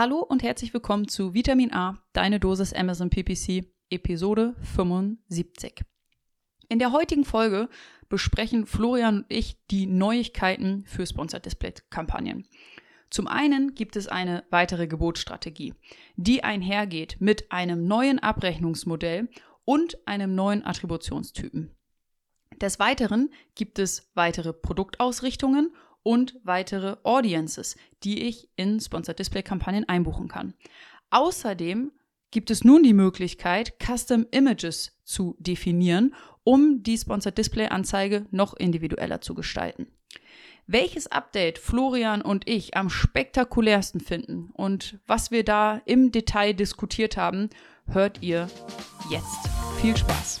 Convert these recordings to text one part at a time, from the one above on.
Hallo und herzlich willkommen zu Vitamin A, deine Dosis Amazon PPC, Episode 75. In der heutigen Folge besprechen Florian und ich die Neuigkeiten für Sponsored Display Kampagnen. Zum einen gibt es eine weitere Gebotsstrategie, die einhergeht mit einem neuen Abrechnungsmodell und einem neuen Attributionstypen. Des Weiteren gibt es weitere Produktausrichtungen und weitere Audiences, die ich in Sponsored Display Kampagnen einbuchen kann. Außerdem gibt es nun die Möglichkeit, Custom Images zu definieren, um die Sponsored Display Anzeige noch individueller zu gestalten. Welches Update Florian und ich am spektakulärsten finden und was wir da im Detail diskutiert haben, hört ihr jetzt. Viel Spaß!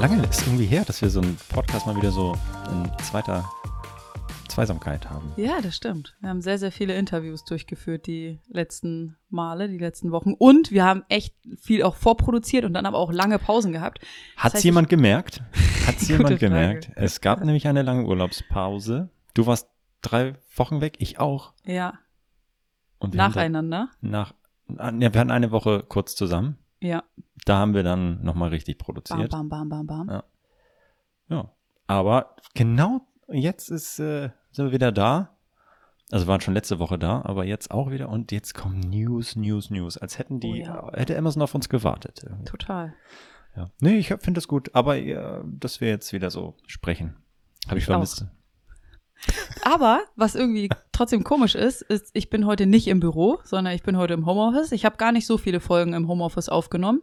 Lange ist irgendwie her, dass wir so einen Podcast mal wieder so in zweiter Zweisamkeit haben. Ja, das stimmt. Wir haben sehr, sehr viele Interviews durchgeführt die letzten Male, die letzten Wochen. Und wir haben echt viel auch vorproduziert und dann aber auch lange Pausen gehabt. Hat es jemand gemerkt? Hat es jemand Frage. gemerkt? Es gab nämlich eine lange Urlaubspause. Du warst drei Wochen weg, ich auch. Ja, Und nacheinander. da Nach, ah, ja, wir hatten eine Woche kurz zusammen. Ja. Da haben wir dann nochmal richtig Bam, produziert. bam, bam, bam, bam. Ja. Ja. Aber genau jetzt ist, äh, sind wir wieder da. Also waren schon letzte Woche da, aber jetzt auch wieder. Und jetzt kommen News, News, News. Als hätten die, Oh ja. hätte Amazon auf uns gewartet. irgendwie. Total. Ja. Nee, ich finde das gut. Aber äh, dass wir jetzt wieder so sprechen, habe ich Ich auch. Aber was irgendwie trotzdem komisch ist, ist, ich bin heute nicht im Büro, sondern ich bin heute im Homeoffice. Ich habe gar nicht so viele Folgen im Homeoffice aufgenommen,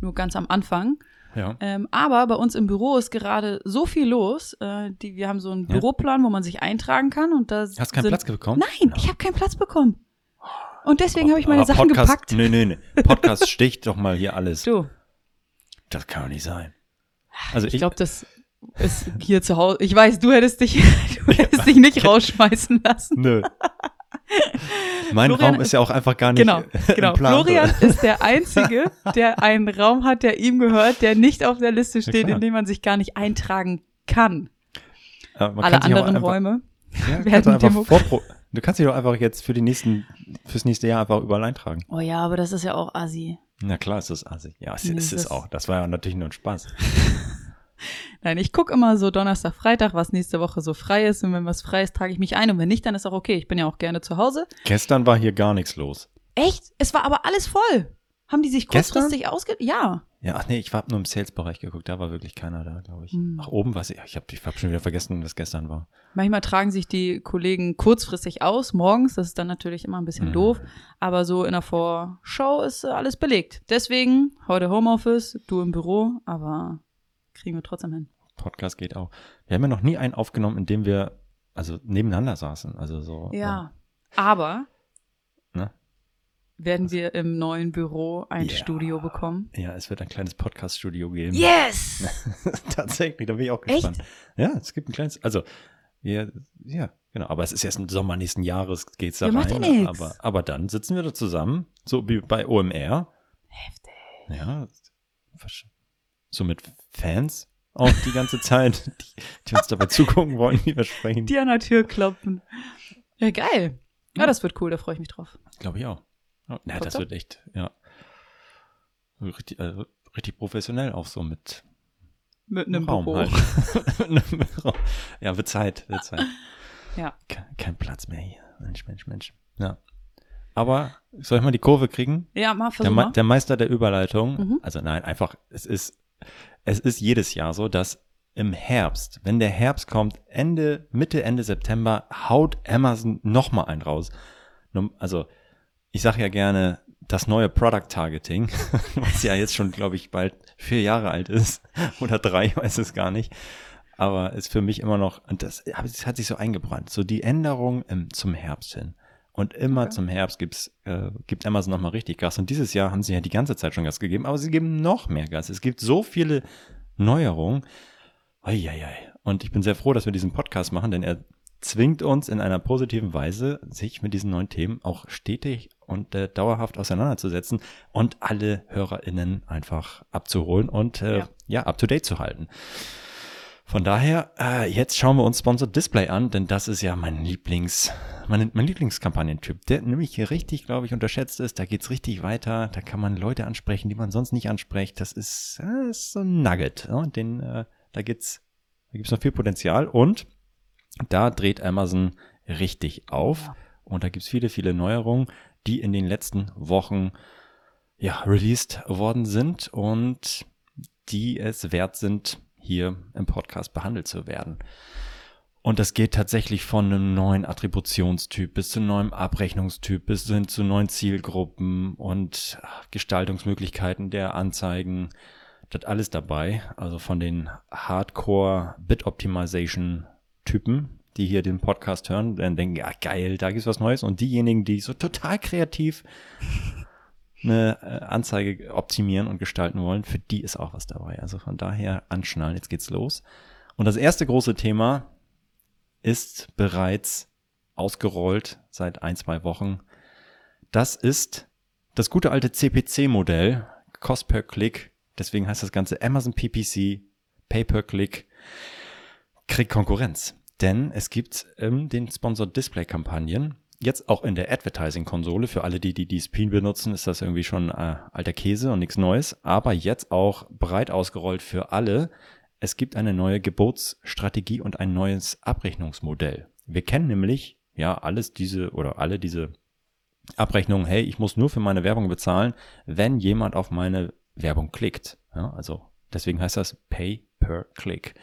nur ganz am Anfang. Ja. Ähm, aber bei uns im Büro ist gerade so viel los. Äh, die, wir haben so einen Ja. Büroplan, wo man sich eintragen kann. Und da Hast du keinen Platz bekommen? Nein, ich habe keinen Platz bekommen. Und deswegen habe ich meine Aber Sachen Podcast, gepackt. Nee, nee, nee. Podcast sticht doch mal hier alles. Du, Das kann doch nicht sein. Also ich glaube, das ist hier zu Hause. Ich weiß, du hättest dich, du hättest dich nicht rausschmeißen lassen. Nö. Mein Florian Raum ist ja auch einfach gar nicht Genau, genau. Plan. Florian ist der Einzige, der einen Raum hat, der ihm gehört, der nicht auf der Liste steht, klar. in dem man sich gar nicht eintragen kann. Man Alle kann anderen einfach, Räume Ja, werden demo- du kannst dich doch einfach jetzt für die nächsten, fürs nächste Jahr einfach überall eintragen. Oh ja, aber das ist ja auch assi. Na klar, ist das assig. Ja, es Nee, ist es das- auch. Das war ja natürlich nur ein Spaß. Nein, ich gucke immer so Donnerstag, Freitag, was nächste Woche so frei ist. Und wenn was frei ist, trage ich mich ein. Und wenn nicht, dann ist auch okay. Ich bin ja auch gerne zu Hause. Gestern war hier gar nichts los. Echt? Es war aber alles voll. Haben die sich kurzfristig ausge... Ja. Ja, ach nee, ich habe nur im Sales-Bereich geguckt. Da war wirklich keiner da, glaube ich. Hm. Ach, oben war es. Ich habe ich hab schon wieder vergessen, was gestern war. Manchmal tragen sich die Kollegen kurzfristig aus, morgens. Das ist dann natürlich immer ein bisschen Mhm. doof. Aber so in der Vorschau ist äh, alles belegt. Deswegen heute Homeoffice, du im Büro, aber kriegen wir trotzdem hin. Podcast geht auch. Wir haben ja noch nie einen aufgenommen, in dem wir also nebeneinander saßen. Also so. Ja. Aber Ne? werden wir im neuen Büro ein Ja. Studio bekommen? Äh, ja, es wird ein kleines Podcast-Studio geben. Yes! Tatsächlich, da bin ich auch Echt? gespannt. Ja, es gibt ein kleines, also, wir, ja, genau, aber es ist erst im Sommer nächsten Jahres geht's da Ja, rein. ja aber, aber dann sitzen wir da zusammen, so wie bei OMR. Heftig. Ja, so mit Fans auch die ganze Zeit, die, die uns dabei zugucken wollen, wie wir sprechen. Die an der Tür klopfen. Ja, geil. Ja, Ja. das wird cool, da freue ich mich drauf. Glaube ich auch. Ja, na, das wird echt, ja. Richtig, also, richtig professionell auch so mit Mit einem Raum Büro. halt. Ja, wird Zeit, wird Zeit. Ja. Kein, kein Platz mehr hier. Mensch, Mensch, Mensch. Ja. Aber soll ich mal die Kurve kriegen? Ja, mal Der, versuch Me mal. der Meister der Überleitung. Mhm. Also nein, einfach, es ist, es ist jedes Jahr so, dass im Herbst, wenn der Herbst kommt, Ende, Mitte, Ende September, haut Amazon nochmal einen raus. Also, ich sage ja gerne, das neue Product Targeting, was ja jetzt schon, glaube ich, bald vier Jahre alt ist oder drei, weiß es gar nicht. aber ist für mich immer noch, und das, das hat sich so eingebrannt, so die Änderung im, zum Herbst hin. Und immer okay. zum Herbst gibt's, äh, gibt Amazon nochmal richtig Gas. Und dieses Jahr haben sie ja die ganze Zeit schon Gas gegeben, aber sie geben noch mehr Gas. Es gibt so viele Neuerungen. Eieiei. Und ich bin sehr froh, dass wir diesen Podcast machen, denn er zwingt uns in einer positiven Weise, sich mit diesen neuen Themen auch stetig und äh, dauerhaft auseinanderzusetzen und alle HörerInnen einfach abzuholen und äh, ja. ja, up to date zu halten. Von daher, äh, jetzt schauen wir uns Sponsored Display an, denn das ist ja mein Lieblings, mein, mein Lieblingskampagnentyp, der nämlich hier richtig, glaube ich, unterschätzt ist. Da geht's richtig weiter, da kann man Leute ansprechen, die man sonst nicht anspricht. Das ist, äh, ist so ein Nugget. Ja? Den, äh, da geht's, da gibt's noch viel Potenzial und da dreht Amazon richtig auf. Und da gibt's viele, viele Neuerungen, die in den letzten Wochen ja, released worden sind und die es wert sind, hier im Podcast behandelt zu werden. Und das geht tatsächlich von einem neuen Attributionstyp bis zu einem neuen Abrechnungstyp bis hin zu neuen Zielgruppen und Gestaltungsmöglichkeiten der Anzeigen. Das alles dabei. Also von den Hardcore Bit Optimization Typen, die hier den Podcast hören, dann denken, ja geil, da gibt's was Neues. Und diejenigen, die so total kreativ eine äh, Anzeige optimieren und gestalten wollen, für die ist auch was dabei. Also von daher anschnallen, jetzt geht's los. Und das erste große Thema ist bereits ausgerollt seit ein, zwei Wochen. Das ist das gute alte CPC-Modell, Cost per Click. Deswegen heißt das Ganze Amazon PPC, Pay per Click, kriegt Konkurrenz. Denn es gibt ähm, den Sponsored Display Kampagnen jetzt auch in der Advertising-Konsole, für alle, die die DSP benutzen, ist das irgendwie schon äh, alter Käse und nichts Neues, aber jetzt auch breit ausgerollt für alle. Es gibt eine neue Gebotsstrategie und ein neues Abrechnungsmodell. Wir kennen nämlich ja alles diese oder alle diese Abrechnungen, hey, ich muss nur für meine Werbung bezahlen, wenn jemand auf meine Werbung klickt. Ja, also deswegen heißt das Pay per Click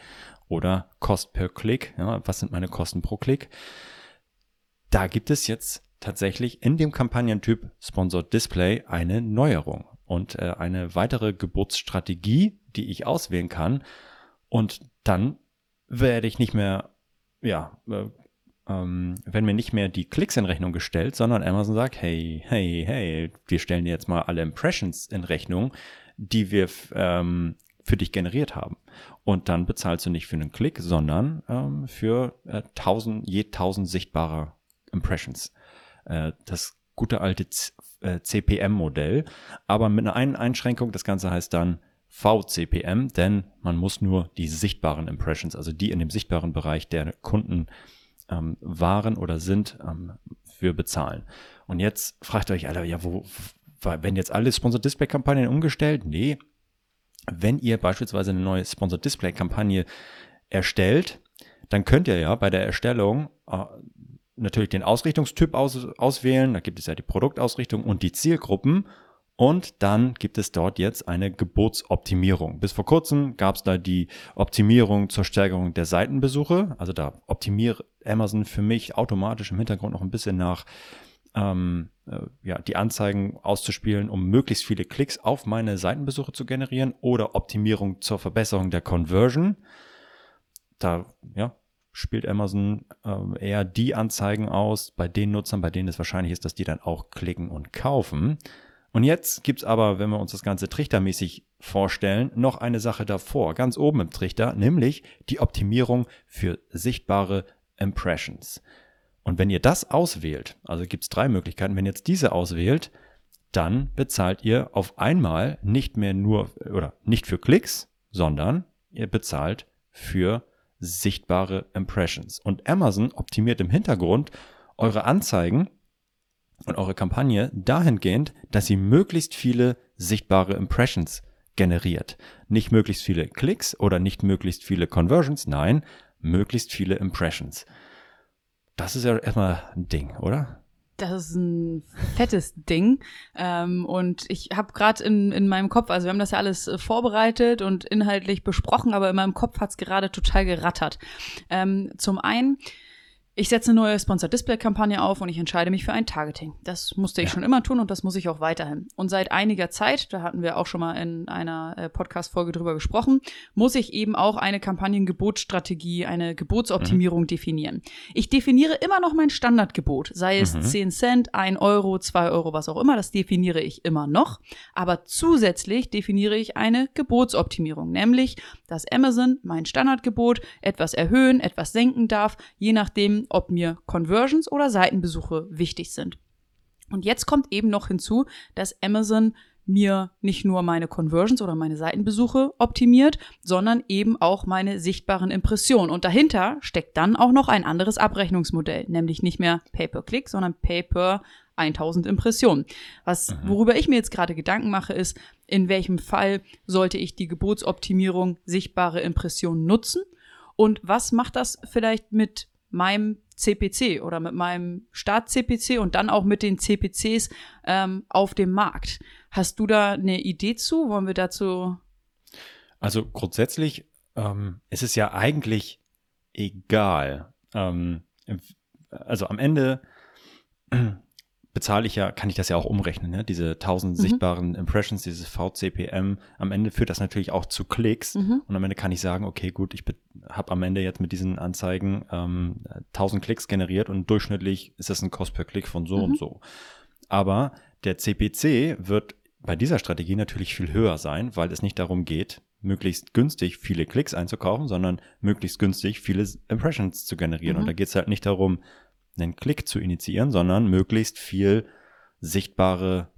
oder Cost per Click. Ja, was sind meine Kosten pro Klick? Da gibt es jetzt tatsächlich in dem Kampagnentyp Sponsored Display eine Neuerung und äh, eine weitere Geburtsstrategie, die ich auswählen kann. Und dann werde ich nicht mehr, ja, äh, ähm, wenn mir nicht mehr die Klicks in Rechnung gestellt, sondern Amazon sagt, hey, hey, hey, wir stellen dir jetzt mal alle Impressions in Rechnung, die wir ähm, für dich generiert haben. Und dann bezahlst du nicht für einen Klick, sondern ähm, für äh, 1000, je 1000 sichtbarer Impressions. Äh, das gute alte CPM-Modell, äh, aber mit einer Einschränkung, das Ganze heißt dann VCPM, denn man muss nur die sichtbaren Impressions, also die in dem sichtbaren Bereich der Kunden ähm, waren oder sind, ähm, für bezahlen. Und jetzt fragt euch alle, ja, wo, wenn jetzt alle Sponsored Display Kampagnen umgestellt? Nee. Wenn ihr beispielsweise eine neue Sponsored Display Kampagne erstellt, dann könnt ihr ja bei der Erstellung äh, natürlich den Ausrichtungstyp aus, auswählen. Da gibt es ja die Produktausrichtung und die Zielgruppen. Und dann gibt es dort jetzt eine Gebotsoptimierung. Bis vor kurzem gab es da die Optimierung zur Steigerung der Seitenbesuche. Also da optimiert Amazon für mich automatisch im Hintergrund noch ein bisschen nach, ähm, äh, ja, die Anzeigen auszuspielen, um möglichst viele Klicks auf meine Seitenbesuche zu generieren oder Optimierung zur Verbesserung der Conversion. Da, ja, spielt Amazon äh, eher die Anzeigen aus bei den Nutzern, bei denen es wahrscheinlich ist, dass die dann auch klicken und kaufen. Und jetzt gibt's aber, wenn wir uns das Ganze trichtermäßig vorstellen, noch eine Sache davor, ganz oben im Trichter, nämlich die Optimierung für sichtbare Impressions. Und wenn ihr das auswählt, also gibt's drei Möglichkeiten, wenn ihr jetzt diese auswählt, dann bezahlt ihr auf einmal nicht mehr nur oder nicht für Klicks, sondern ihr bezahlt für sichtbare Impressions. Und Amazon optimiert im Hintergrund eure Anzeigen und eure Kampagne dahingehend, dass sie möglichst viele sichtbare Impressions generiert. Nicht möglichst viele Klicks oder nicht möglichst viele Conversions, nein, möglichst viele Impressions. Das ist ja erstmal ein Ding, oder? Das ist ein fettes Ding. Ähm, und ich habe gerade in, in meinem Kopf, also wir haben das ja alles äh, vorbereitet und inhaltlich besprochen, aber in meinem Kopf hat's gerade total gerattert. Ähm, zum einen ich setze eine neue Sponsor Display Kampagne auf und ich entscheide mich für ein Targeting. Das musste ich ja. schon immer tun und das muss ich auch weiterhin. Und seit einiger Zeit, da hatten wir auch schon mal in einer äh, Podcast Folge drüber gesprochen, muss ich eben auch eine Kampagnengebotsstrategie, eine Gebotsoptimierung mhm. definieren. Ich definiere immer noch mein Standardgebot, sei es mhm. 10 Cent, 1 Euro, 2 Euro, was auch immer, das definiere ich immer noch, aber zusätzlich definiere ich eine Gebotsoptimierung, nämlich dass Amazon mein Standardgebot etwas erhöhen, etwas senken darf, je nachdem, ob mir Conversions oder Seitenbesuche wichtig sind. Und jetzt kommt eben noch hinzu, dass Amazon mir nicht nur meine Conversions oder meine Seitenbesuche optimiert, sondern eben auch meine sichtbaren Impressionen. Und dahinter steckt dann auch noch ein anderes Abrechnungsmodell, nämlich nicht mehr Pay-per-Click, sondern Pay-per 1000 Impressionen. Was, mhm. worüber ich mir jetzt gerade Gedanken mache, ist, in welchem Fall sollte ich die Gebotsoptimierung sichtbare Impressionen nutzen? Und was macht das vielleicht mit meinem CPC oder mit meinem Start-CPC und dann auch mit den CPCs ähm, auf dem Markt. Hast du da eine Idee zu? Wollen wir dazu? Also grundsätzlich ähm, ist es ja eigentlich egal. Ähm, also am Ende bezahle ich ja, kann ich das ja auch umrechnen, ne? diese 1000 mhm. sichtbaren Impressions, dieses VCPM. Am Ende führt das natürlich auch zu Klicks mhm. und am Ende kann ich sagen, okay, gut, ich habe am Ende jetzt mit diesen Anzeigen ähm, 1000 Klicks generiert und durchschnittlich ist das ein Cost per Klick von so mhm. und so. Aber der CPC wird bei dieser Strategie natürlich viel höher sein, weil es nicht darum geht, möglichst günstig viele Klicks einzukaufen, sondern möglichst günstig viele Impressions zu generieren. Und mhm. da geht es halt nicht darum, einen Klick zu initiieren, sondern möglichst viel sichtbare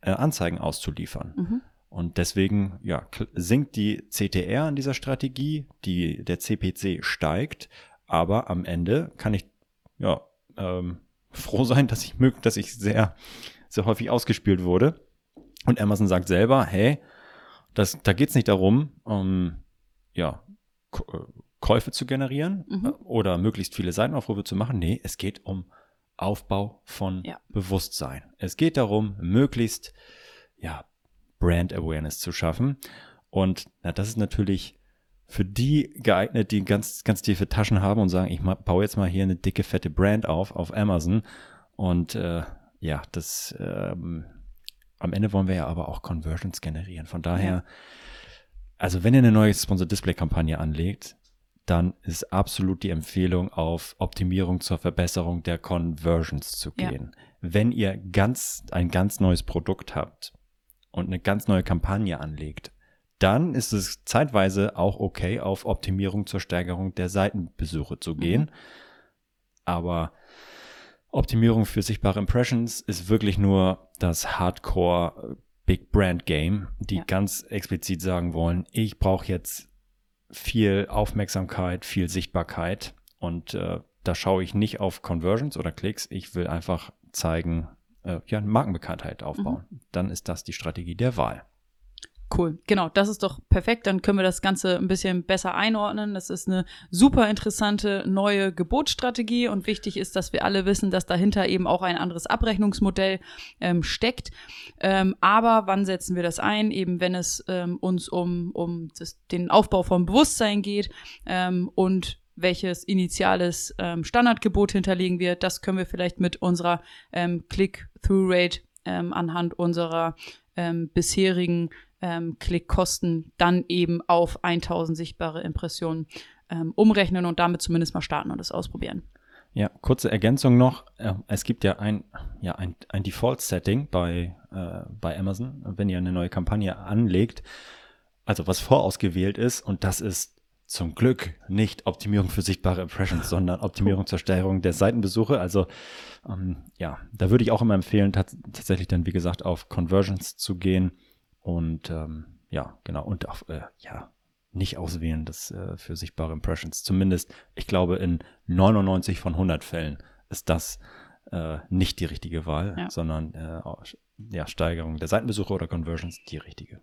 äh, Anzeigen auszuliefern. Mhm. Und deswegen ja, sinkt die CTR an dieser Strategie, die, der CPC steigt, aber am Ende kann ich ja, ähm, froh sein, dass ich, dass ich sehr, sehr häufig ausgespielt wurde. Und Amazon sagt selber, hey, das, da geht es nicht darum, um, ja, äh, Käufe zu generieren mhm. Äh, oder möglichst viele Seitenaufrufe zu machen. Nee, es geht um Aufbau von ja. Bewusstsein. Es geht darum, möglichst ja, Brand Awareness zu schaffen. Und na, das ist natürlich für die geeignet, die ganz, ganz tiefe Taschen haben und sagen, ich baue jetzt mal hier eine dicke, fette Brand auf, auf Amazon. Und äh, ja, das ähm, am Ende wollen wir ja aber auch Conversions generieren. Von daher, ja. also wenn ihr eine neue Sponsor Display Kampagne anlegt, dann ist absolut die Empfehlung auf Optimierung zur Verbesserung der Conversions zu gehen. Ja. Wenn ihr ganz, ein ganz neues Produkt habt und eine ganz neue Kampagne anlegt, dann ist es zeitweise auch okay, auf Optimierung zur Steigerung der Seitenbesuche zu gehen. Mhm. Aber Optimierung für sichtbare Impressions ist wirklich nur das Hardcore Big Brand Game, die ja. ganz explizit sagen wollen, ich brauche jetzt viel Aufmerksamkeit, viel Sichtbarkeit. Und äh, da schaue ich nicht auf Conversions oder Klicks. Ich will einfach zeigen, äh, ja, Markenbekanntheit aufbauen. Mhm. Dann ist das die Strategie der Wahl. Cool, genau, das ist doch perfekt. Dann können wir das Ganze ein bisschen besser einordnen. Das ist eine super interessante neue Gebotsstrategie und wichtig ist, dass wir alle wissen, dass dahinter eben auch ein anderes Abrechnungsmodell ähm, steckt. Ähm, aber wann setzen wir das ein? Eben wenn es ähm, uns um, um das, den Aufbau von Bewusstsein geht ähm, und welches initiales ähm, Standardgebot hinterlegen wird. Das können wir vielleicht mit unserer ähm, Click-Through-Rate anhand unserer bisherigen ähm, Klickkosten dann eben auf 1000 sichtbare Impressionen ähm, umrechnen und damit zumindest mal starten und es ausprobieren. Ja, kurze Ergänzung noch. Es gibt ja ein, ja, ein, ein Default-Setting bei, äh, bei Amazon, wenn ihr eine neue Kampagne anlegt, also was vorausgewählt ist, und das ist zum Glück nicht Optimierung für sichtbare Impressions, sondern Optimierung zur Steigerung der Seitenbesuche. Also ähm, ja, da würde ich auch immer empfehlen, tatsächlich dann, wie gesagt, auf Conversions zu gehen und ähm, ja, genau. Und auch, äh, ja, nicht auswählen, das äh, für sichtbare Impressions. Zumindest, ich glaube, in 99 von 100 Fällen ist das äh, nicht die richtige Wahl, ja. sondern äh, ja, Steigerung der Seitenbesuche oder Conversions die richtige.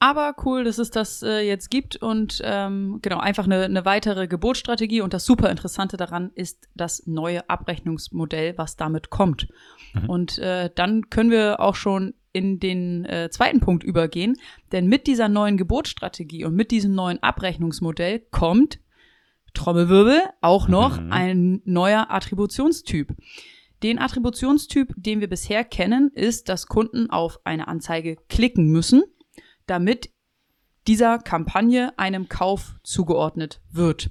Aber cool, dass es das äh, jetzt gibt und ähm, genau, einfach eine, eine weitere Geburtsstrategie. Und das super Interessante daran ist das neue Abrechnungsmodell, was damit kommt. Mhm. Und äh, dann können wir auch schon in den äh, zweiten Punkt übergehen. Denn mit dieser neuen Geburtsstrategie und mit diesem neuen Abrechnungsmodell kommt Trommelwirbel, auch noch mhm. ein neuer Attributionstyp. Den Attributionstyp, den wir bisher kennen, ist, dass Kunden auf eine Anzeige klicken müssen, damit dieser Kampagne einem Kauf zugeordnet wird.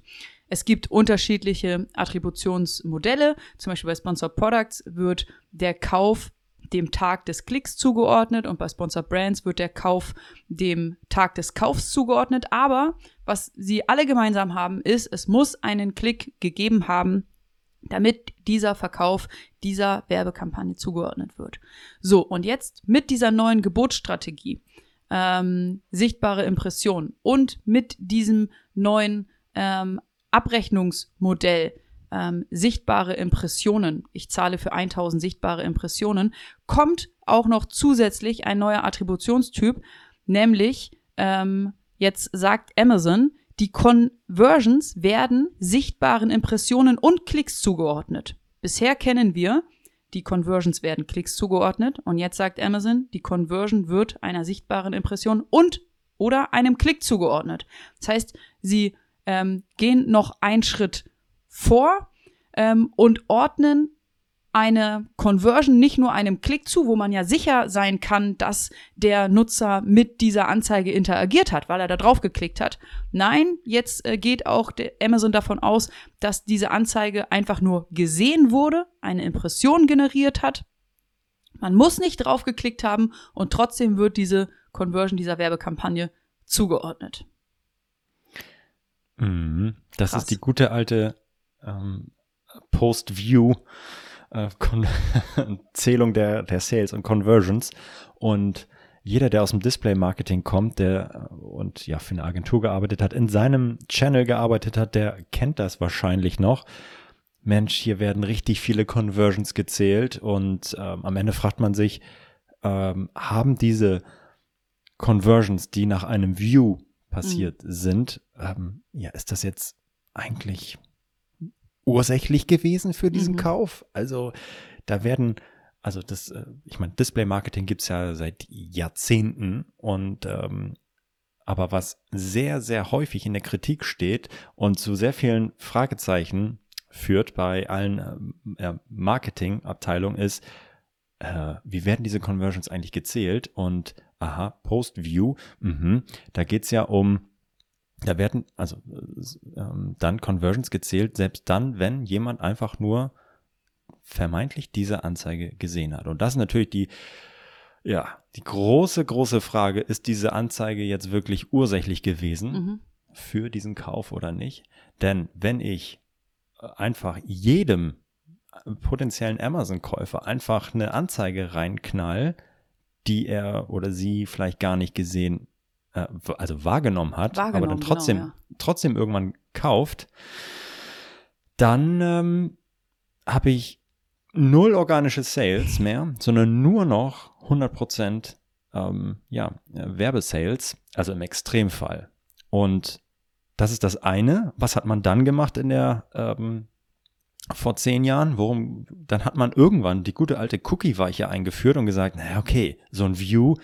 Es gibt unterschiedliche Attributionsmodelle. Zum Beispiel bei Sponsored Products wird der Kauf dem Tag des Klicks zugeordnet und bei Sponsored Brands wird der Kauf dem Tag des Kaufs zugeordnet. Aber was sie alle gemeinsam haben, ist, es muss einen Klick gegeben haben, damit dieser Verkauf dieser Werbekampagne zugeordnet wird. So, und jetzt mit dieser neuen Gebotsstrategie, ähm, sichtbare Impression und mit diesem neuen ähm, Abrechnungsmodell, ähm, sichtbare Impressionen, ich zahle für 1000 sichtbare Impressionen, kommt auch noch zusätzlich ein neuer Attributionstyp, nämlich ähm, jetzt sagt Amazon, die Conversions werden sichtbaren Impressionen und Klicks zugeordnet. Bisher kennen wir, die Conversions werden Klicks zugeordnet und jetzt sagt Amazon, die Conversion wird einer sichtbaren Impression und oder einem Klick zugeordnet. Das heißt, sie ähm, gehen noch einen Schritt vor ähm, und ordnen eine Conversion nicht nur einem Klick zu, wo man ja sicher sein kann, dass der Nutzer mit dieser Anzeige interagiert hat, weil er da drauf geklickt hat. Nein, jetzt äh, geht auch Amazon davon aus, dass diese Anzeige einfach nur gesehen wurde, eine Impression generiert hat. Man muss nicht drauf geklickt haben und trotzdem wird diese Conversion dieser Werbekampagne zugeordnet. Mhm. Das Krass. ist die gute alte ähm, Post-View äh, Zählung der, der Sales und Conversions. Und jeder, der aus dem Display-Marketing kommt, der äh, und ja für eine Agentur gearbeitet hat, in seinem Channel gearbeitet hat, der kennt das wahrscheinlich noch. Mensch, hier werden richtig viele Conversions gezählt und ähm, am Ende fragt man sich, ähm, haben diese Conversions, die nach einem View passiert mhm. sind, ähm, ja, ist das jetzt eigentlich ursächlich gewesen für diesen mhm. Kauf. Also da werden, also das, äh, ich meine, Display-Marketing gibt's ja seit Jahrzehnten und ähm, aber was sehr, sehr häufig in der Kritik steht und zu sehr vielen Fragezeichen führt bei allen äh, Marketingabteilungen ist, äh, wie werden diese Conversions eigentlich gezählt? Und aha, Post-View, mh, da geht's ja um da werden also ähm, dann Conversions gezählt, selbst dann, wenn jemand einfach nur vermeintlich diese Anzeige gesehen hat. Und das ist natürlich die, ja, die große, große Frage, ist diese Anzeige jetzt wirklich ursächlich gewesen mhm. für diesen Kauf oder nicht? Denn wenn ich einfach jedem potenziellen Amazon-Käufer einfach eine Anzeige reinknall, die er oder sie vielleicht gar nicht gesehen äh, also wahrgenommen hat, wahrgenommen, aber dann trotzdem, genau, ja. trotzdem irgendwann kauft, dann ähm, habe ich null organische Sales mehr, sondern nur noch 100% ähm, ja, Werbesales, also im Extremfall. Und das ist das eine. Was hat man dann gemacht in der ähm, vor zehn Jahren? Worum? Dann hat man irgendwann die gute alte Cookie-Weiche eingeführt und gesagt, naja, okay, so ein View,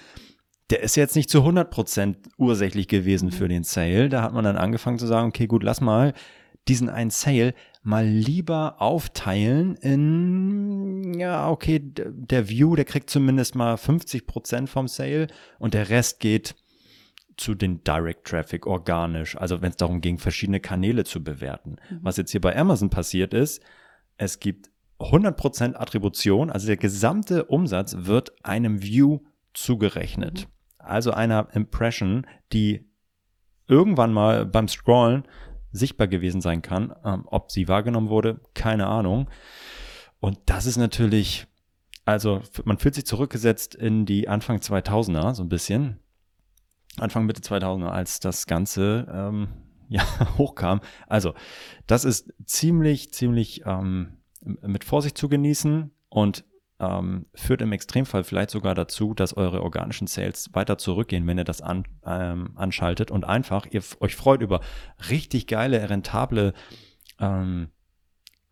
der ist jetzt nicht zu 100% ursächlich gewesen mhm. für den Sale. Da hat man dann angefangen zu sagen, okay, gut, lass mal diesen einen Sale mal lieber aufteilen in, ja, okay, der View, der kriegt zumindest mal 50% vom Sale und der Rest geht zu den Direct Traffic organisch, also wenn es darum ging, verschiedene Kanäle zu bewerten. Mhm. Was jetzt hier bei Amazon passiert ist, es gibt 100% Attribution, also der gesamte Umsatz wird einem View zugerechnet. Mhm also einer Impression, die irgendwann mal beim Scrollen sichtbar gewesen sein kann. Ähm, ob sie wahrgenommen wurde, keine Ahnung. Und das ist natürlich, also man fühlt sich zurückgesetzt in die Anfang 2000er, so ein bisschen. Anfang Mitte 2000er, als das Ganze ähm, ja, hochkam. Also, das ist ziemlich, ziemlich ähm, mit Vorsicht zu genießen und ähm, führt im Extremfall vielleicht sogar dazu, dass eure organischen Sales weiter zurückgehen, wenn ihr das an, ähm, anschaltet und einfach ihr euch freut über richtig geile, rentable ähm,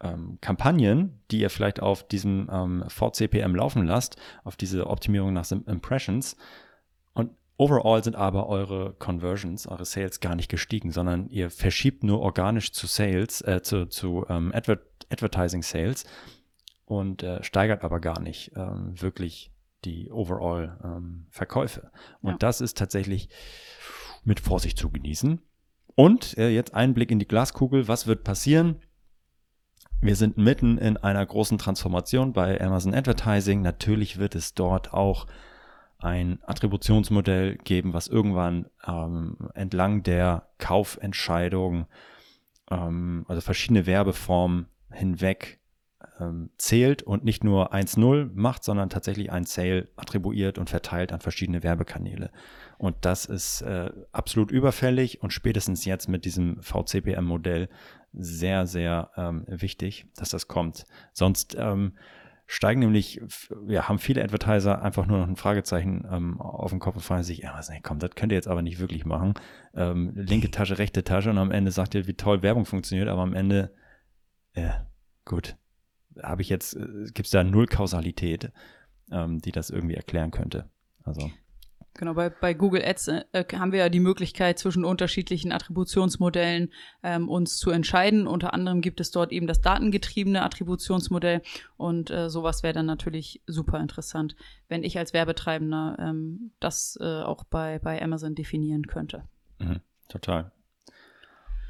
ähm, Kampagnen, die ihr vielleicht auf diesem ähm, VCPM laufen lasst, auf diese Optimierung nach Impressions. Und Overall sind aber eure Conversions, eure Sales gar nicht gestiegen, sondern ihr verschiebt nur organisch zu Sales, äh, zu, zu ähm, Adver Advertising Sales und äh, steigert aber gar nicht ähm, wirklich die Overall ähm, Verkäufe. Und ja. das ist tatsächlich mit Vorsicht zu genießen. Und äh, jetzt ein Blick in die Glaskugel. Was wird passieren? Wir sind mitten in einer großen Transformation bei Amazon Advertising. Natürlich wird es dort auch ein Attributionsmodell geben, was irgendwann ähm, entlang der Kaufentscheidung, ähm, also verschiedene Werbeformen hinweg ähm, zählt und nicht nur 1-0 macht, sondern tatsächlich ein Sale attribuiert und verteilt an verschiedene Werbekanäle. Und das ist äh, absolut überfällig und spätestens jetzt mit diesem VCPM-Modell sehr, sehr ähm, wichtig, dass das kommt. Sonst ähm, steigen nämlich, ja, haben viele Advertiser einfach nur noch ein Fragezeichen ähm, auf dem Kopf und fragen sich, ja, was, nee, komm, das könnt ihr jetzt aber nicht wirklich machen. Ähm, linke Tasche, rechte Tasche und am Ende sagt ihr, wie toll Werbung funktioniert, aber am Ende, ja, gut, habe ich jetzt, äh, gibt es da null Kausalität, ähm, die das irgendwie erklären könnte. Also. Genau, bei, bei Google Ads äh, haben wir ja die Möglichkeit, zwischen unterschiedlichen Attributionsmodellen ähm, uns zu entscheiden. Unter anderem gibt es dort eben das datengetriebene Attributionsmodell und äh, sowas wäre dann natürlich super interessant, wenn ich als Werbetreibender ähm, das äh, auch bei, bei Amazon definieren könnte. Mhm, total.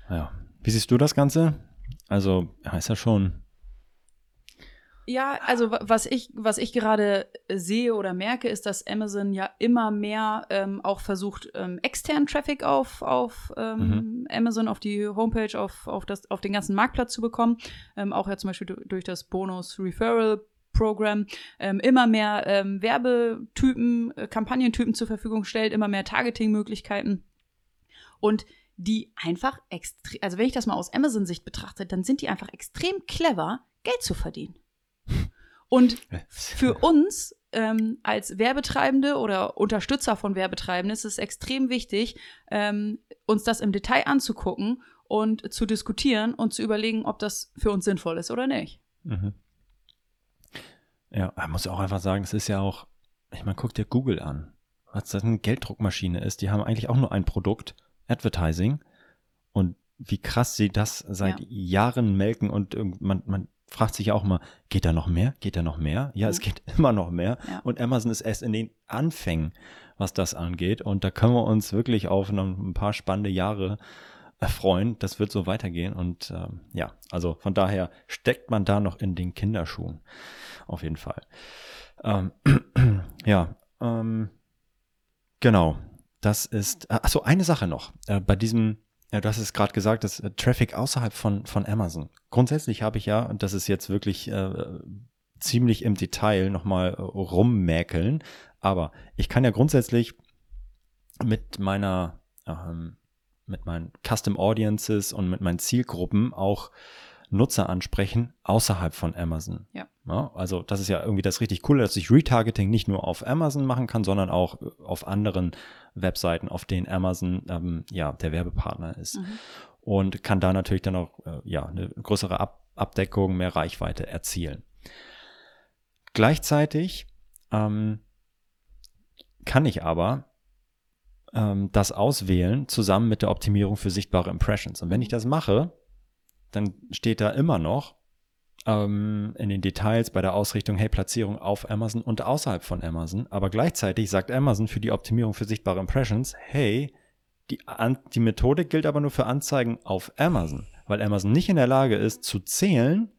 Ja. Wie siehst du das Ganze? Also, heißt ja schon ja, also was ich, was ich gerade sehe oder merke, ist, dass Amazon ja immer mehr ähm, auch versucht, ähm, externen Traffic auf, auf ähm, mhm. Amazon, auf die Homepage, auf, auf, das, auf den ganzen Marktplatz zu bekommen. Ähm, auch ja zum Beispiel durch das Bonus Referral Program ähm, immer mehr ähm, Werbetypen, äh, Kampagnentypen zur Verfügung stellt, immer mehr Targeting-Möglichkeiten. Und die einfach extrem, also wenn ich das mal aus Amazon-Sicht betrachte, dann sind die einfach extrem clever, Geld zu verdienen. Und für uns ähm, als Werbetreibende oder Unterstützer von Werbetreibenden ist es extrem wichtig, ähm, uns das im Detail anzugucken und zu diskutieren und zu überlegen, ob das für uns sinnvoll ist oder nicht. Mhm. Ja, man muss auch einfach sagen, es ist ja auch, ich meine, guck dir Google an, was das eine Gelddruckmaschine ist. Die haben eigentlich auch nur ein Produkt, Advertising. Und wie krass sie das seit ja. Jahren melken und man, man fragt sich auch mal, geht da noch mehr? Geht da noch mehr? Ja, es geht immer noch mehr. Ja. Und Amazon ist erst in den Anfängen, was das angeht. Und da können wir uns wirklich auf ein paar spannende Jahre freuen. Das wird so weitergehen. Und ähm, ja, also von daher steckt man da noch in den Kinderschuhen. Auf jeden Fall. Ähm, ja, ähm, genau. Das ist, achso, eine Sache noch. Äh, bei diesem ja, du hast es gerade gesagt, das äh, Traffic außerhalb von, von Amazon. Grundsätzlich habe ich ja, und das ist jetzt wirklich äh, ziemlich im Detail nochmal äh, rummäkeln, aber ich kann ja grundsätzlich mit meiner, ähm, mit meinen Custom Audiences und mit meinen Zielgruppen auch Nutzer ansprechen außerhalb von Amazon. Ja. ja. Also das ist ja irgendwie das richtig Coole, dass ich Retargeting nicht nur auf Amazon machen kann, sondern auch äh, auf anderen Webseiten, auf denen Amazon ähm, ja der Werbepartner ist. Mhm. Und kann da natürlich dann auch äh, ja eine größere Ab Abdeckung, mehr Reichweite erzielen. Gleichzeitig ähm, kann ich aber ähm, das auswählen zusammen mit der Optimierung für sichtbare Impressions. Und wenn ich das mache, dann steht da immer noch ähm, in den Details bei der Ausrichtung, hey, Platzierung auf Amazon und außerhalb von Amazon. Aber gleichzeitig sagt Amazon für die Optimierung für sichtbare Impressions, hey, die, die Methode gilt aber nur für Anzeigen auf Amazon, weil Amazon nicht in der Lage ist zu zählen,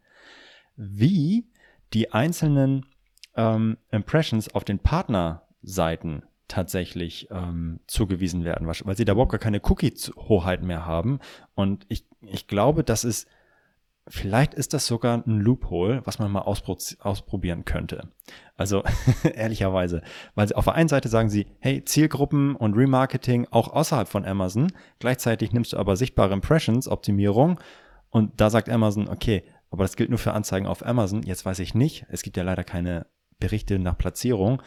wie die einzelnen ähm, Impressions auf den Partnerseiten tatsächlich ähm, zugewiesen werden, weil sie da überhaupt gar keine Cookie-Hoheit mehr haben. Und ich, ich glaube, das ist, vielleicht ist das sogar ein Loophole, was man mal auspro ausprobieren könnte. Also ehrlicherweise, weil sie auf der einen Seite sagen sie, hey, Zielgruppen und Remarketing auch außerhalb von Amazon. Gleichzeitig nimmst du aber sichtbare Impressions, Optimierung. Und da sagt Amazon, okay, aber das gilt nur für Anzeigen auf Amazon. Jetzt weiß ich nicht. Es gibt ja leider keine Berichte nach Platzierung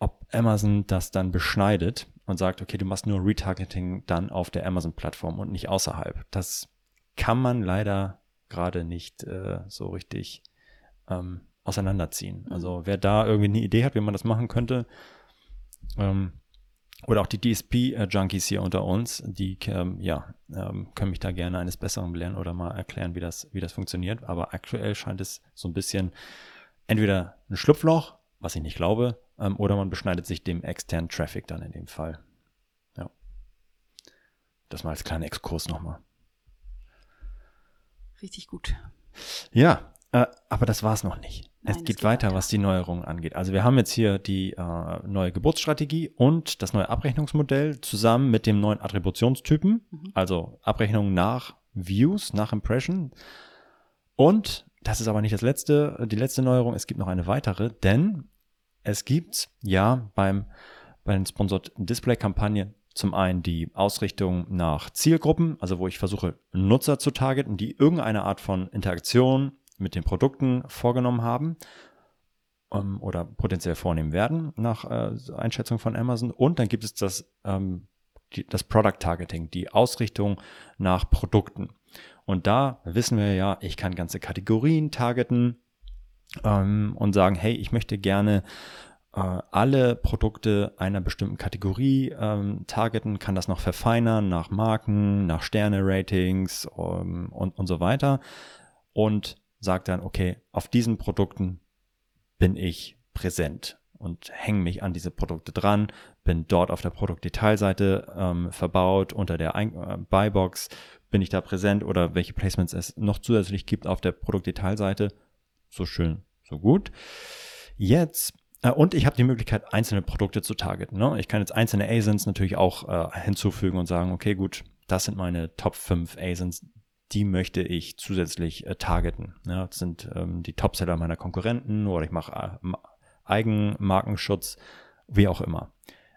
ob Amazon das dann beschneidet und sagt, okay, du machst nur Retargeting dann auf der Amazon-Plattform und nicht außerhalb. Das kann man leider gerade nicht äh, so richtig ähm, auseinanderziehen. Mhm. Also wer da irgendwie eine Idee hat, wie man das machen könnte, ähm, oder auch die DSP-Junkies hier unter uns, die ähm, ja, ähm, können mich da gerne eines Besseren belehren oder mal erklären, wie das, wie das funktioniert. Aber aktuell scheint es so ein bisschen entweder ein Schlupfloch, was ich nicht glaube, ähm, oder man beschneidet sich dem externen Traffic dann in dem Fall. Ja. Das mal als kleiner Exkurs nochmal. Richtig gut. Ja, äh, aber das war es noch nicht. Nein, es geht weiter, weiter. was die Neuerungen angeht. Also wir haben jetzt hier die äh, neue Geburtsstrategie und das neue Abrechnungsmodell zusammen mit dem neuen Attributionstypen, Mhm. also Abrechnung nach Views, nach Impression. Und das ist aber nicht das letzte, die letzte Neuerung. Es gibt noch eine weitere, denn es gibt ja beim bei den Sponsored Display Kampagnen zum einen die Ausrichtung nach Zielgruppen, also wo ich versuche Nutzer zu targeten, die irgendeine Art von Interaktion mit den Produkten vorgenommen haben ähm, oder potenziell vornehmen werden nach äh, Einschätzung von Amazon. Und dann gibt es das, ähm, die, das Product Targeting, die Ausrichtung nach Produkten. Und da wissen wir ja, ich kann ganze Kategorien targeten ähm, und sagen, hey, ich möchte gerne äh, alle Produkte einer bestimmten Kategorie ähm, targeten, kann das noch verfeinern nach Marken, nach Sterne-Ratings ähm, und, und so weiter. Und sagt dann, okay, auf diesen Produkten bin ich präsent und hänge mich an diese Produkte dran, bin dort auf der Produktdetailseite ähm, verbaut, unter der Ein äh, Buybox bin ich da präsent oder welche Placements es noch zusätzlich gibt auf der Produktdetailseite. So schön, so gut. Jetzt äh, und ich habe die Möglichkeit, einzelne Produkte zu targeten. Ne? Ich kann jetzt einzelne ASINs natürlich auch äh, hinzufügen und sagen, okay, gut, das sind meine Top 5 ASINs, die möchte ich zusätzlich äh, targeten. Ja, das sind ähm, die Topseller meiner Konkurrenten oder ich mache äh, Ma- Eigenmarkenschutz, wie auch immer.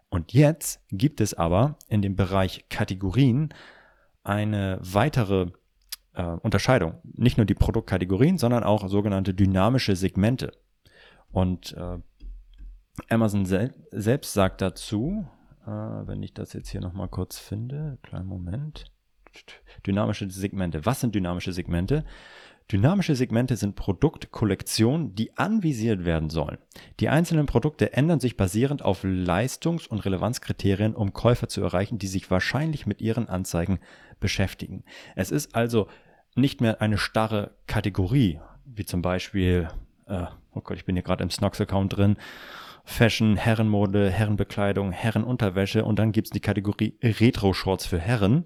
Und jetzt gibt es aber in dem Bereich Kategorien eine weitere äh, Unterscheidung. Nicht nur die Produktkategorien, sondern auch sogenannte dynamische Segmente. Und äh, Amazon sel selbst sagt dazu, äh, wenn ich das jetzt hier nochmal kurz finde, kleinen Moment. Dynamische Segmente. Was sind dynamische Segmente? Dynamische Segmente sind Produktkollektionen, die anvisiert werden sollen. Die einzelnen Produkte ändern sich basierend auf Leistungs- und Relevanzkriterien, um Käufer zu erreichen, die sich wahrscheinlich mit ihren Anzeigen beschäftigen. Es ist also nicht mehr eine starre Kategorie, wie zum Beispiel, äh, oh Gott, ich bin hier gerade im Snox-Account drin, Fashion, Herrenmode, Herrenbekleidung, Herrenunterwäsche und dann gibt es die Kategorie Retro-Shorts für Herren.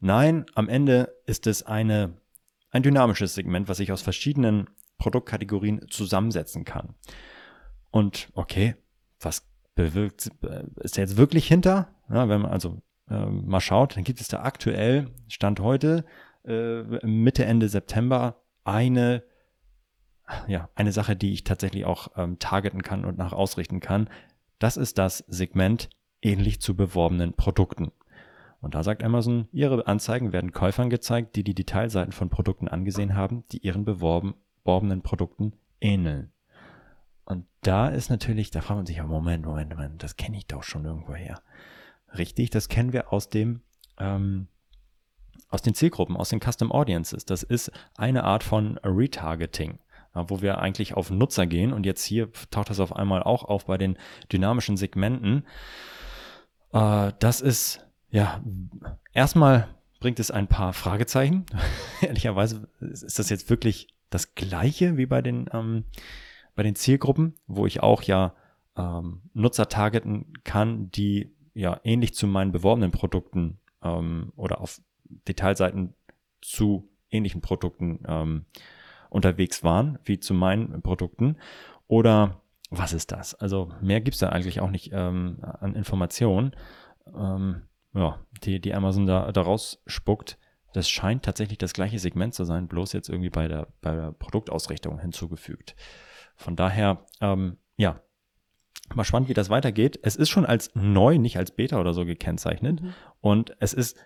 Nein, am Ende ist es eine, ein dynamisches Segment, was ich aus verschiedenen Produktkategorien zusammensetzen kann. Und okay, was bewirkt, ist da jetzt wirklich hinter? Ja, wenn man also äh, mal schaut, dann gibt es da aktuell, Stand heute, äh, Mitte, Ende September, eine, ja, eine Sache, die ich tatsächlich auch ähm, targeten kann und nach ausrichten kann. Das ist das Segment ähnlich zu beworbenen Produkten. Und da sagt Amazon, ihre Anzeigen werden Käufern gezeigt, die die Detailseiten von Produkten angesehen haben, die ihren beworben, beworbenen Produkten ähneln. Und da ist natürlich, da fragt man sich Moment, Moment, Moment, das kenne ich doch schon irgendwo her. Richtig, das kennen wir aus dem, ähm, aus den Zielgruppen, aus den Custom Audiences. Das ist eine Art von Retargeting, wo wir eigentlich auf Nutzer gehen und jetzt hier taucht das auf einmal auch auf bei den dynamischen Segmenten. Äh, das ist ja, erstmal bringt es ein paar Fragezeichen. Ehrlicherweise ist das jetzt wirklich das Gleiche wie bei den, ähm, bei den Zielgruppen, wo ich auch ja ähm, Nutzer targeten kann, die ja ähnlich zu meinen beworbenen Produkten ähm, oder auf Detailseiten zu ähnlichen Produkten ähm, unterwegs waren, wie zu meinen Produkten. Oder was ist das? Also mehr gibt's da eigentlich auch nicht ähm, an Informationen. Ähm, ja, die, die Amazon da, da rausspuckt, das scheint tatsächlich das gleiche Segment zu sein, bloß jetzt irgendwie bei der, bei der Produktausrichtung hinzugefügt. Von daher, ähm, ja, mal spannend, wie das weitergeht. Es ist schon als neu, nicht als Beta oder so gekennzeichnet. Mhm. Und es ist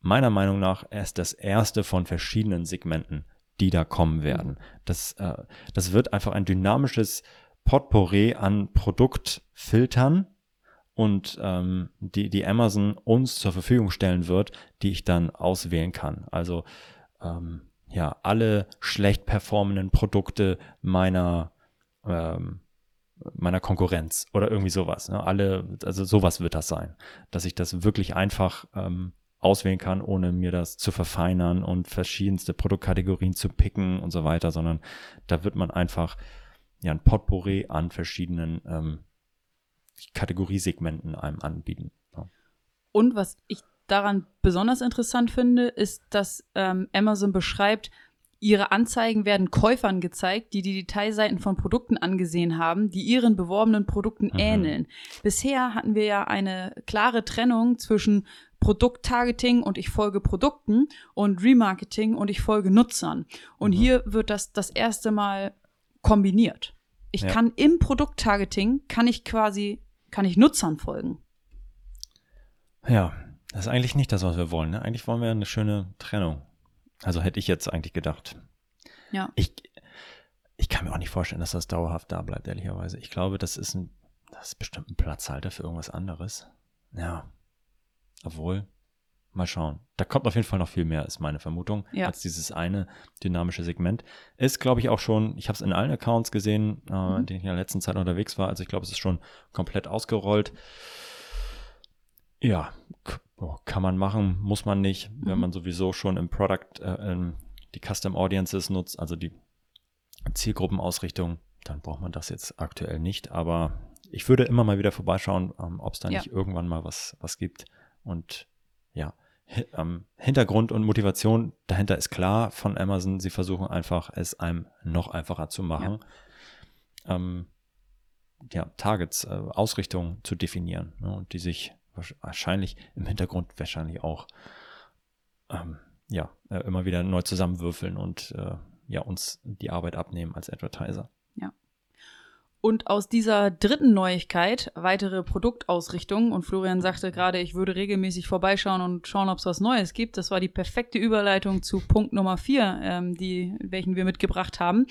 meiner Meinung nach erst das erste von verschiedenen Segmenten, die da kommen werden. Das, äh, das wird einfach ein dynamisches Potpourri an Produktfiltern und ähm, die, die Amazon uns zur Verfügung stellen wird, die ich dann auswählen kann. Also ähm, ja, alle schlecht performenden Produkte meiner, ähm, meiner Konkurrenz oder irgendwie sowas. Ne? Alle, also sowas wird das sein, dass ich das wirklich einfach ähm, auswählen kann, ohne mir das zu verfeinern und verschiedenste Produktkategorien zu picken und so weiter, sondern da wird man einfach ja ein Potpourri an verschiedenen ähm, Kategoriesegmenten einem anbieten. Ja. Und was ich daran besonders interessant finde, ist, dass ähm, Amazon beschreibt, Ihre Anzeigen werden Käufern gezeigt, die die Detailseiten von Produkten angesehen haben, die ihren beworbenen Produkten mhm. ähneln. Bisher hatten wir ja eine klare Trennung zwischen Produkttargeting und ich folge Produkten und Remarketing und ich folge Nutzern. Und mhm. hier wird das das erste Mal kombiniert. Ich ja. kann im Produkttargeting kann ich quasi kann ich Nutzern folgen. Ja, das ist eigentlich nicht das, was wir wollen. Ne? Eigentlich wollen wir eine schöne Trennung. Also hätte ich jetzt eigentlich gedacht. Ja. Ich, ich kann mir auch nicht vorstellen, dass das dauerhaft da bleibt, ehrlicherweise. Ich glaube, das ist ein, das ist bestimmt ein Platzhalter für irgendwas anderes. Ja. Obwohl, mal schauen. Da kommt auf jeden Fall noch viel mehr, ist meine Vermutung, ja. als dieses eine dynamische Segment. Ist, glaube ich, auch schon, ich habe es in allen Accounts gesehen, äh, mhm. in denen ich in der letzten Zeit unterwegs war. Also ich glaube, es ist schon komplett ausgerollt. Ja, kann man machen, muss man nicht, mhm. wenn man sowieso schon im Product äh, die Custom Audiences nutzt, also die Zielgruppenausrichtung, dann braucht man das jetzt aktuell nicht. Aber ich würde immer mal wieder vorbeischauen, ähm, ob es da ja. nicht irgendwann mal was, was gibt. Und ja, ähm, Hintergrund und Motivation dahinter ist klar von Amazon. Sie versuchen einfach, es einem noch einfacher zu machen. Ja, ähm, ja Targets, äh, Ausrichtungen zu definieren ne, und die sich wahrscheinlich im Hintergrund wahrscheinlich auch ähm, ja, äh, immer wieder neu zusammenwürfeln und äh, ja, uns die Arbeit abnehmen als Advertiser. Und aus dieser dritten Neuigkeit, weitere Produktausrichtung, und Florian sagte gerade, ich würde regelmäßig vorbeischauen und schauen, ob es was Neues gibt. Das war die perfekte Überleitung zu Punkt Nummer vier, ähm, die, welchen wir mitgebracht haben,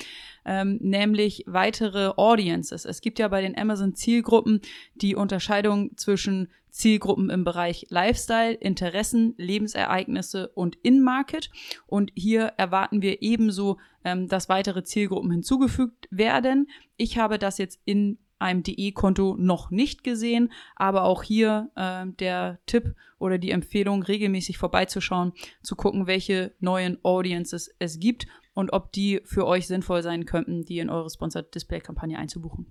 ähm, nämlich weitere Audiences. Es gibt ja bei den Amazon-Zielgruppen die Unterscheidung zwischen Zielgruppen im Bereich Lifestyle, Interessen, Lebensereignisse und In-Market. Und hier erwarten wir ebenso, ähm, dass weitere Zielgruppen hinzugefügt werden. Ich habe das jetzt in einem DE-Konto noch nicht gesehen, aber auch hier äh, der Tipp oder die Empfehlung, regelmäßig vorbeizuschauen, zu gucken, welche neuen Audiences es gibt und ob die für euch sinnvoll sein könnten, die in eure Sponsored Display-Kampagne einzubuchen.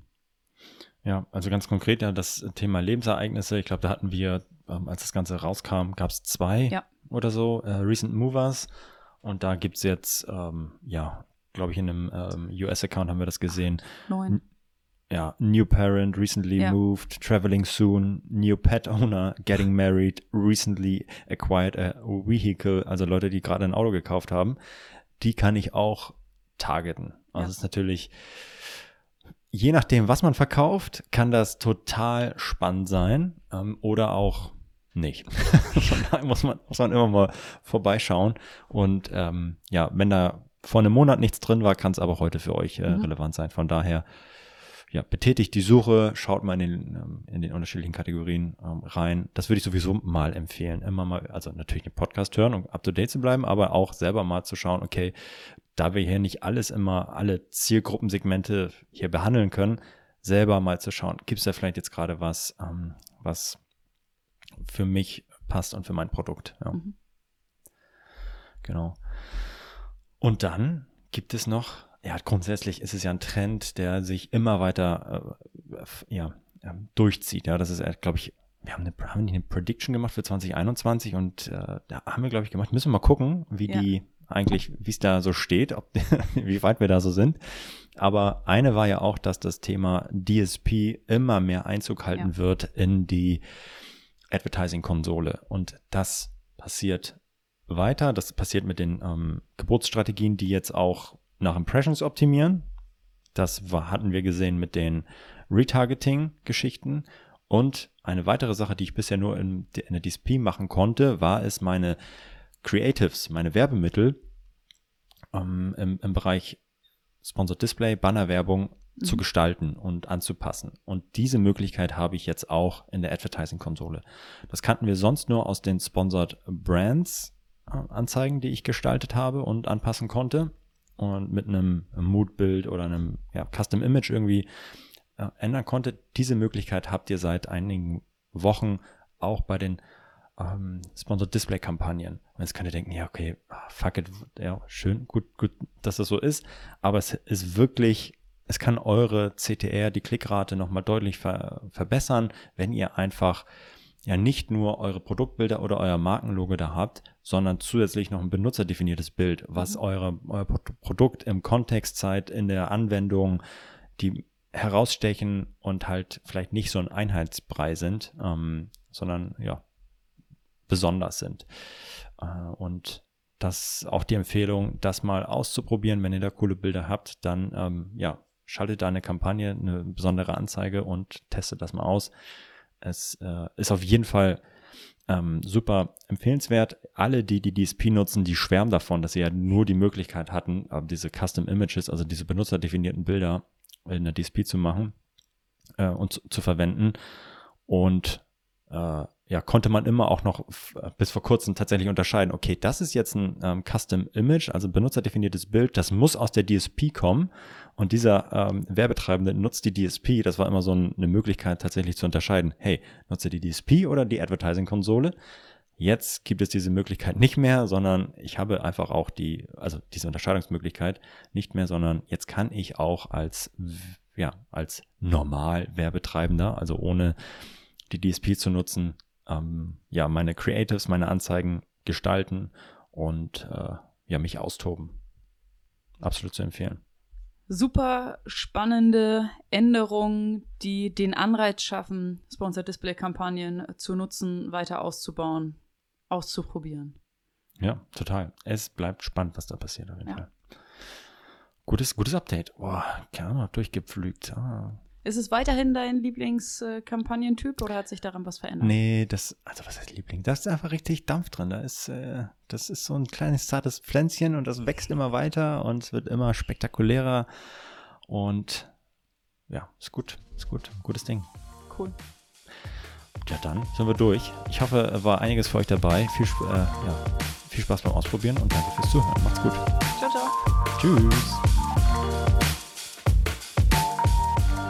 Ja, also ganz konkret ja das Thema Lebensereignisse. Ich glaube, da hatten wir, ähm, als das Ganze rauskam, gab es zwei ja. oder so, äh, Recent Movers. Und da gibt es jetzt, ähm, ja, glaube ich, in einem ähm, US-Account haben wir das gesehen. Neun. Ja, New Parent, recently ja. moved, traveling soon, new pet owner, getting married, recently acquired a vehicle, also Leute, die gerade ein Auto gekauft haben, die kann ich auch targeten. Also ja. ist natürlich je nachdem, was man verkauft, kann das total spannend sein ähm, oder auch nicht. Von daher muss man, muss man immer mal vorbeischauen. Und ähm, ja, wenn da vor einem Monat nichts drin war, kann es aber heute für euch äh, mhm. relevant sein. Von daher ja, betätigt die Suche, schaut mal in den, ähm, in den unterschiedlichen Kategorien ähm, rein. Das würde ich sowieso mal empfehlen. Immer mal, also natürlich den Podcast hören, um up to date zu bleiben, aber auch selber mal zu schauen, okay, da wir hier nicht alles immer, alle Zielgruppensegmente hier behandeln können, selber mal zu schauen, gibt es da vielleicht jetzt gerade was, ähm, was für mich passt und für mein Produkt. Ja. Mhm. Genau. Und dann gibt es noch, ja, grundsätzlich ist es ja ein Trend, der sich immer weiter äh, ja, äh, durchzieht. Ja, das ist, glaube ich, wir haben eine, haben eine Prediction gemacht für 2021 und äh, da haben wir, glaube ich, gemacht, müssen wir mal gucken, wie ja. die eigentlich, wie es da so steht, ob, wie weit wir da so sind. Aber eine war ja auch, dass das Thema DSP immer mehr Einzug halten ja. wird in die Advertising-Konsole. Und das passiert weiter. Das passiert mit den ähm, Geburtsstrategien, die jetzt auch nach Impressions optimieren. Das war, hatten wir gesehen mit den Retargeting-Geschichten. Und eine weitere Sache, die ich bisher nur in, in der DSP machen konnte, war es, meine Creatives, meine Werbemittel ähm, im, im Bereich Sponsored Display, Bannerwerbung mhm. zu gestalten und anzupassen. Und diese Möglichkeit habe ich jetzt auch in der Advertising-Konsole. Das kannten wir sonst nur aus den Sponsored Brands äh, Anzeigen, die ich gestaltet habe und anpassen konnte. Und mit einem Moodbild oder einem ja, Custom Image irgendwie äh, ändern konnte. Diese Möglichkeit habt ihr seit einigen Wochen auch bei den ähm, Sponsored Display Kampagnen. Und jetzt könnt ihr denken, ja, okay, ah, fuck it, ja, schön, gut, gut, dass das so ist. Aber es ist wirklich, es kann eure CTR, die Klickrate nochmal deutlich ver verbessern, wenn ihr einfach ja nicht nur eure Produktbilder oder euer Markenlogo da habt, sondern zusätzlich noch ein benutzerdefiniertes Bild, was mhm. eure, euer Produkt im Kontext zeigt, in der Anwendung, die herausstechen und halt vielleicht nicht so ein Einheitsbrei sind, ähm, sondern ja, besonders sind. Äh, und das auch die Empfehlung, das mal auszuprobieren. Wenn ihr da coole Bilder habt, dann ähm, ja, schaltet da eine Kampagne, eine besondere Anzeige und testet das mal aus. Es äh, ist auf jeden Fall ähm, super empfehlenswert. Alle, die die DSP nutzen, die schwärmen davon, dass sie ja nur die Möglichkeit hatten, äh, diese Custom Images, also diese benutzerdefinierten Bilder in der DSP zu machen äh, und zu, zu verwenden. Und äh, ja, konnte man immer auch noch bis vor kurzem tatsächlich unterscheiden, okay, das ist jetzt ein ähm, Custom Image, also benutzerdefiniertes Bild, das muss aus der DSP kommen und dieser ähm, Werbetreibende nutzt die DSP, das war immer so ein, eine Möglichkeit tatsächlich zu unterscheiden, hey, nutze die DSP oder die Advertising-Konsole? Jetzt gibt es diese Möglichkeit nicht mehr, sondern ich habe einfach auch die, also diese Unterscheidungsmöglichkeit nicht mehr, sondern jetzt kann ich auch als, ja, als normal Werbetreibender, also ohne die DSP zu nutzen, ähm, ja, meine Creatives, meine Anzeigen gestalten und äh, ja, mich austoben. Absolut zu empfehlen. Super spannende Änderungen, die den Anreiz schaffen, Sponsored Display Kampagnen zu nutzen, weiter auszubauen, auszuprobieren. Ja, total. Es bleibt spannend, was da passiert auf jeden ja. Fall. Gutes, gutes Update. Boah, keine Ahnung, durchgepflügt. Ah, ist es weiterhin dein Lieblingskampagnentyp oder hat sich daran was verändert? Nee, das, also was heißt Liebling? Da ist einfach richtig Dampf drin. Da ist, äh, das ist so ein kleines zartes Pflänzchen und das wächst immer weiter und es wird immer spektakulärer und ja, ist gut, ist gut, gutes Ding. Cool. Ja, dann sind wir durch. Ich hoffe, war einiges für euch dabei. Viel, äh, ja, viel Spaß beim Ausprobieren und danke fürs Zuhören. Macht's gut. Ciao, ciao. Tschüss.